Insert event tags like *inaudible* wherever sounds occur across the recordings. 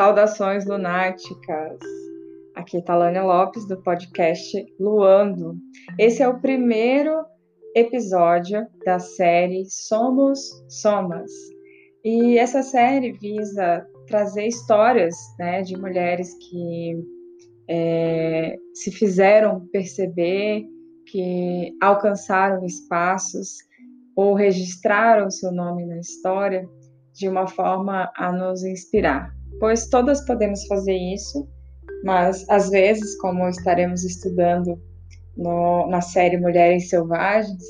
Saudações lunáticas. Aqui é Talânia Lopes do podcast Luando. Esse é o primeiro episódio da série Somos Somas. E essa série visa trazer histórias né, de mulheres que é, se fizeram perceber, que alcançaram espaços ou registraram seu nome na história de uma forma a nos inspirar. Pois todas podemos fazer isso, mas às vezes, como estaremos estudando no, na série Mulheres Selvagens,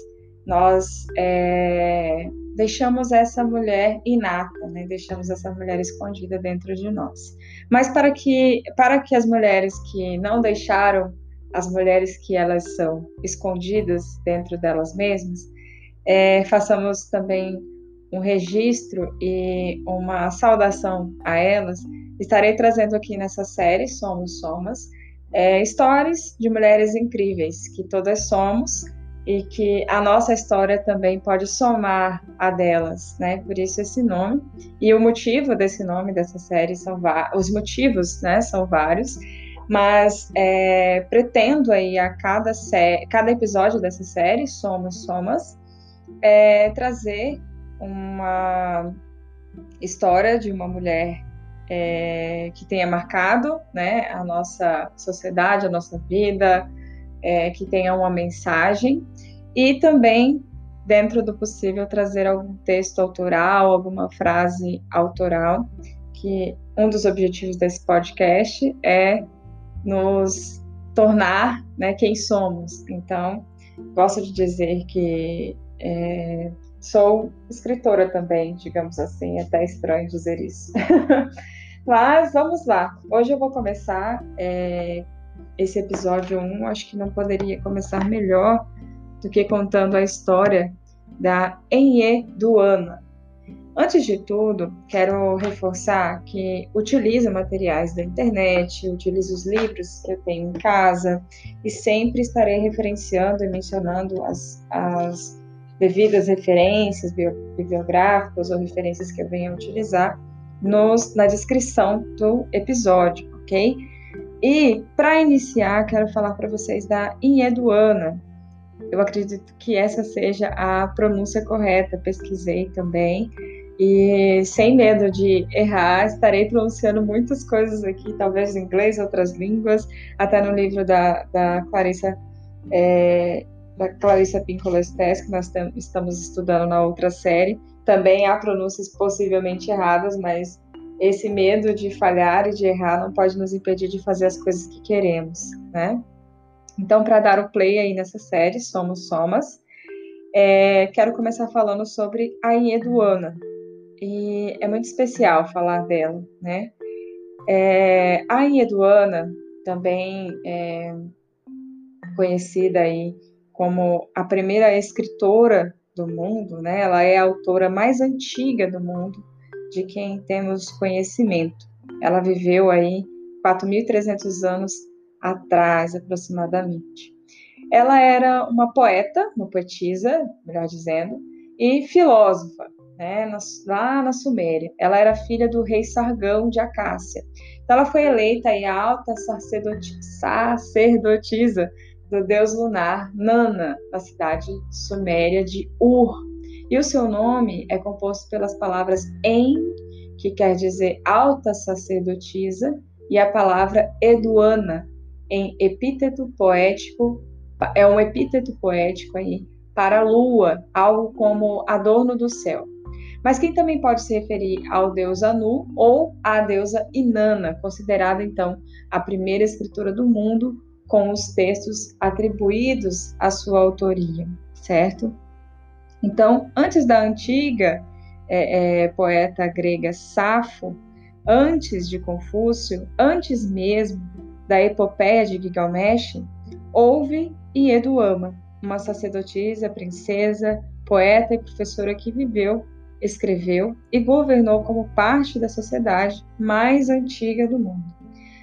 nós é, deixamos essa mulher inata, né? deixamos essa mulher escondida dentro de nós. Mas para que, para que as mulheres que não deixaram as mulheres que elas são escondidas dentro delas mesmas, é, façamos também um registro e uma saudação a elas, estarei trazendo aqui nessa série Somos Somas é, histórias de mulheres incríveis que todas somos e que a nossa história também pode somar a delas, né? Por isso esse nome e o motivo desse nome dessa série são os motivos, né? São vários, mas é, pretendo aí a cada cada episódio dessa série Somos Somas é, trazer uma história de uma mulher é, que tenha marcado né, a nossa sociedade, a nossa vida, é, que tenha uma mensagem e também, dentro do possível, trazer algum texto autoral, alguma frase autoral, que um dos objetivos desse podcast é nos tornar né, quem somos. Então, gosto de dizer que é, Sou escritora também, digamos assim, é até estranho dizer isso. *laughs* Mas vamos lá. Hoje eu vou começar é, esse episódio 1. Acho que não poderia começar melhor do que contando a história da Enye Duana. Antes de tudo, quero reforçar que utilizo materiais da internet, utilizo os livros que eu tenho em casa e sempre estarei referenciando e mencionando as, as devidas referências bibliográficas ou referências que eu venha utilizar nos, na descrição do episódio, ok? E para iniciar, quero falar para vocês da Inheduana. Eu acredito que essa seja a pronúncia correta, pesquisei também. E sem medo de errar, estarei pronunciando muitas coisas aqui, talvez em inglês, outras línguas, até no livro da, da Clarissa é, da Clarissa Pinkola que nós estamos estudando na outra série. Também há pronúncias possivelmente erradas, mas esse medo de falhar e de errar não pode nos impedir de fazer as coisas que queremos, né? Então, para dar o play aí nessa série, Somos Somas, é, quero começar falando sobre a Ieduana. E é muito especial falar dela, né? É, a Ieduana, também é, conhecida aí como a primeira escritora do mundo, né? Ela é a autora mais antiga do mundo de quem temos conhecimento. Ela viveu aí 4.300 anos atrás, aproximadamente. Ela era uma poeta, uma poetisa, melhor dizendo, e filósofa, né, lá na Suméria. Ela era filha do rei Sargão de Acácia. Então, ela foi eleita aí alta sacerdotisa do deus lunar Nana, na cidade suméria de Ur. E o seu nome é composto pelas palavras En, que quer dizer alta sacerdotisa, e a palavra Eduana, em epíteto poético, é um epíteto poético aí para a lua, algo como adorno do céu. Mas quem também pode se referir ao deus Anu ou à deusa Inanna, considerada então a primeira escritora do mundo com os textos atribuídos à sua autoria, certo? Então, antes da antiga é, é, poeta grega Safo, antes de Confúcio, antes mesmo da epopeia de Gilgamesh, houve Ieduama, uma sacerdotisa, princesa, poeta e professora que viveu, escreveu e governou como parte da sociedade mais antiga do mundo.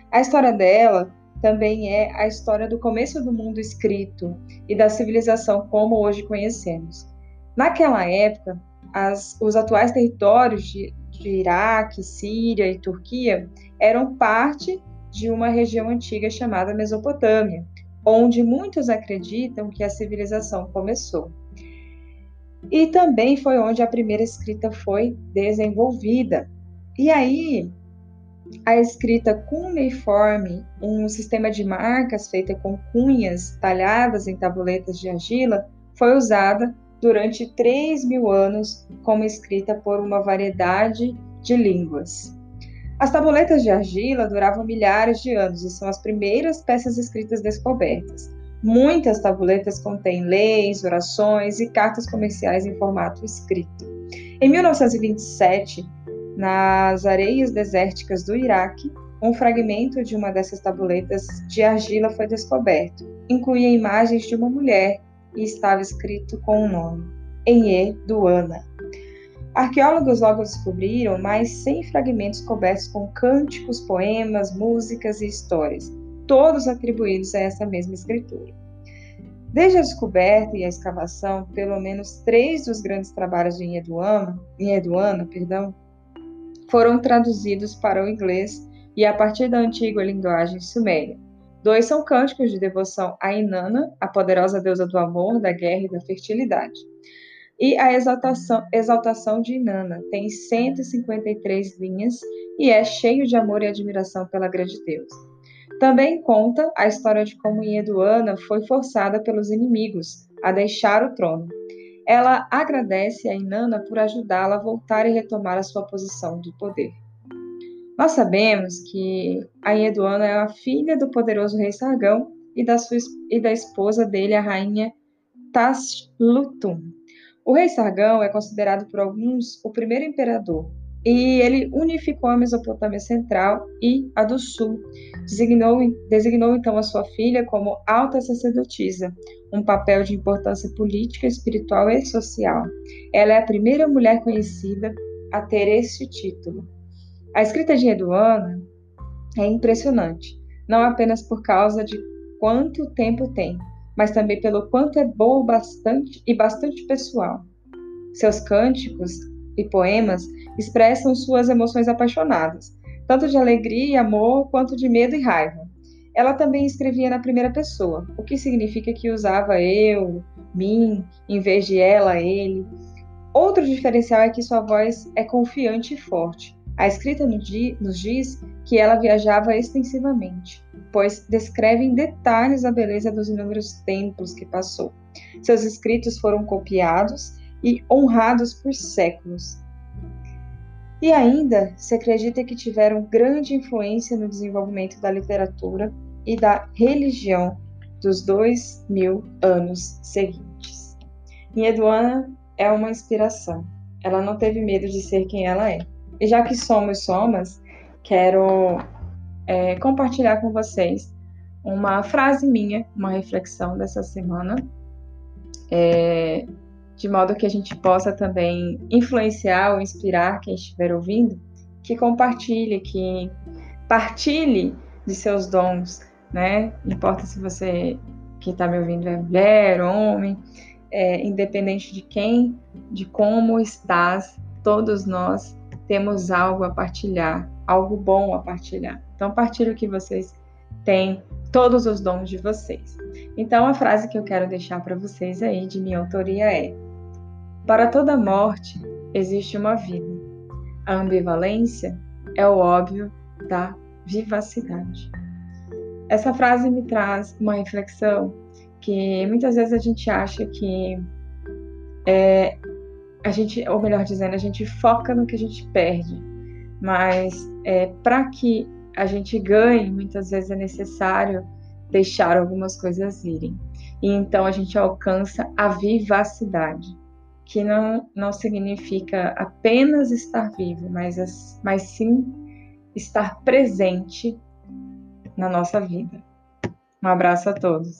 A história dela também é a história do começo do mundo escrito e da civilização como hoje conhecemos. Naquela época, as, os atuais territórios de, de Iraque, Síria e Turquia eram parte de uma região antiga chamada Mesopotâmia, onde muitos acreditam que a civilização começou. E também foi onde a primeira escrita foi desenvolvida. E aí, a escrita cuneiforme, um sistema de marcas feita com cunhas talhadas em tabuletas de argila, foi usada durante 3 mil anos como escrita por uma variedade de línguas. As tabuletas de argila duravam milhares de anos e são as primeiras peças escritas descobertas. Muitas tabuletas contêm leis, orações e cartas comerciais em formato escrito. Em 1927, nas areias desérticas do Iraque, um fragmento de uma dessas tabuletas de argila foi descoberto. Incluía imagens de uma mulher e estava escrito com o um nome: Enye Duana. Arqueólogos logo descobriram mais 100 fragmentos cobertos com cânticos, poemas, músicas e histórias, todos atribuídos a essa mesma escritura. Desde a descoberta e a escavação, pelo menos três dos grandes trabalhos de Inheduana, Inheduana perdão, foram traduzidos para o inglês e a partir da antiga linguagem suméria. Dois são cânticos de devoção a Inanna, a poderosa deusa do amor, da guerra e da fertilidade. E a exaltação, exaltação de Inanna tem 153 linhas e é cheio de amor e admiração pela grande deusa. Também conta a história de como Ieduana foi forçada pelos inimigos a deixar o trono. Ela agradece a Inanna por ajudá-la a voltar e retomar a sua posição de poder. Nós sabemos que a Ieduana é a filha do poderoso rei Sargão e da, sua, e da esposa dele, a rainha Taslutum. O rei Sargão é considerado por alguns o primeiro imperador, e ele unificou a Mesopotâmia Central e a do Sul. Designou, designou então a sua filha como alta sacerdotisa, um papel de importância política, espiritual e social. Ela é a primeira mulher conhecida a ter esse título. A escrita de Eduana é impressionante, não apenas por causa de quanto tempo tem, mas também pelo quanto é boa bastante e bastante pessoal. Seus cânticos e poemas expressam suas emoções apaixonadas, tanto de alegria e amor quanto de medo e raiva. Ela também escrevia na primeira pessoa, o que significa que usava eu, mim, em vez de ela, ele. Outro diferencial é que sua voz é confiante e forte. A escrita nos diz que ela viajava extensivamente, pois descreve em detalhes a beleza dos inúmeros templos que passou. Seus escritos foram copiados e honrados por séculos. E ainda se acredita que tiveram grande influência no desenvolvimento da literatura e da religião dos dois mil anos seguintes. Eduana é uma inspiração. Ela não teve medo de ser quem ela é. E já que somos somas, quero é, compartilhar com vocês uma frase minha, uma reflexão dessa semana, é, de modo que a gente possa também influenciar ou inspirar quem estiver ouvindo, que compartilhe, que partilhe de seus dons, né? Não importa se você que está me ouvindo é mulher, homem, é, independente de quem, de como estás, todos nós temos algo a partilhar, algo bom a partilhar. Então, partilhe o que vocês têm, todos os dons de vocês. Então, a frase que eu quero deixar para vocês aí, de minha autoria, é: para toda morte existe uma vida. A ambivalência é o óbvio da vivacidade. Essa frase me traz uma reflexão que muitas vezes a gente acha que é, a gente, ou melhor dizendo, a gente foca no que a gente perde, mas é, para que a gente ganhe, muitas vezes é necessário deixar algumas coisas irem. E então a gente alcança a vivacidade que não, não significa apenas estar vivo, mas, mas sim estar presente na nossa vida. Um abraço a todos.